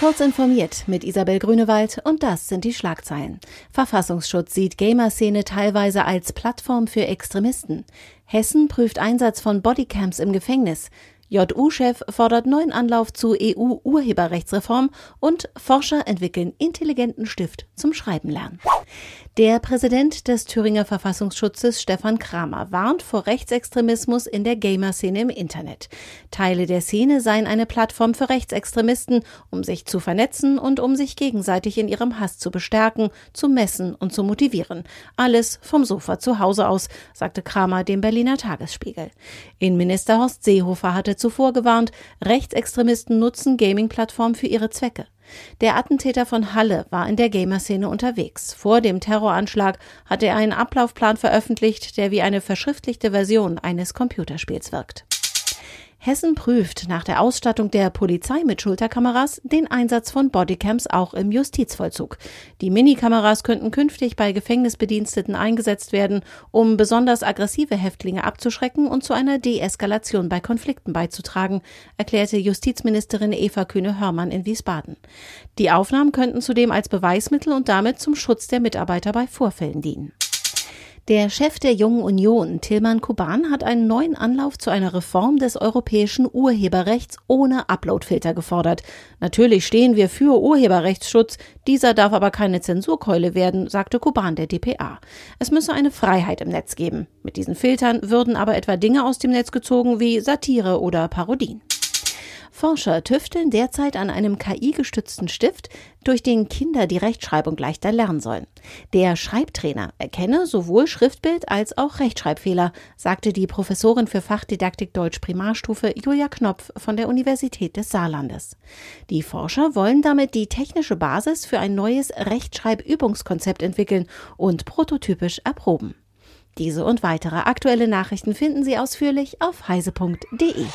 Kurz informiert mit Isabel Grünewald und das sind die Schlagzeilen. Verfassungsschutz sieht Gamer-Szene teilweise als Plattform für Extremisten. Hessen prüft Einsatz von Bodycams im Gefängnis. JU-Chef fordert neuen Anlauf zu EU-Urheberrechtsreform und Forscher entwickeln intelligenten Stift zum Schreiben lernen. Der Präsident des Thüringer Verfassungsschutzes Stefan Kramer warnt vor Rechtsextremismus in der Gamer-Szene im Internet. Teile der Szene seien eine Plattform für Rechtsextremisten, um sich zu vernetzen und um sich gegenseitig in ihrem Hass zu bestärken, zu messen und zu motivieren. Alles vom Sofa zu Hause aus, sagte Kramer dem Berliner Tagesspiegel. Innenminister Horst Seehofer hatte zuvor gewarnt, Rechtsextremisten nutzen Gaming-Plattformen für ihre Zwecke. Der Attentäter von Halle war in der Gamer-Szene unterwegs. Vor dem Terroranschlag hatte er einen Ablaufplan veröffentlicht, der wie eine verschriftlichte Version eines Computerspiels wirkt. Hessen prüft nach der Ausstattung der Polizei mit Schulterkameras den Einsatz von Bodycams auch im Justizvollzug. Die Minikameras könnten künftig bei Gefängnisbediensteten eingesetzt werden, um besonders aggressive Häftlinge abzuschrecken und zu einer Deeskalation bei Konflikten beizutragen, erklärte Justizministerin Eva Kühne-Hörmann in Wiesbaden. Die Aufnahmen könnten zudem als Beweismittel und damit zum Schutz der Mitarbeiter bei Vorfällen dienen. Der Chef der Jungen Union, Tilman Kuban, hat einen neuen Anlauf zu einer Reform des europäischen Urheberrechts ohne Uploadfilter gefordert. Natürlich stehen wir für Urheberrechtsschutz, dieser darf aber keine Zensurkeule werden, sagte Kuban der DPA. Es müsse eine Freiheit im Netz geben. Mit diesen Filtern würden aber etwa Dinge aus dem Netz gezogen wie Satire oder Parodien. Forscher tüfteln derzeit an einem KI-gestützten Stift, durch den Kinder die Rechtschreibung leichter lernen sollen. Der Schreibtrainer erkenne sowohl Schriftbild als auch Rechtschreibfehler, sagte die Professorin für Fachdidaktik Deutsch Primarstufe Julia Knopf von der Universität des Saarlandes. Die Forscher wollen damit die technische Basis für ein neues Rechtschreibübungskonzept entwickeln und prototypisch erproben. Diese und weitere aktuelle Nachrichten finden Sie ausführlich auf heise.de.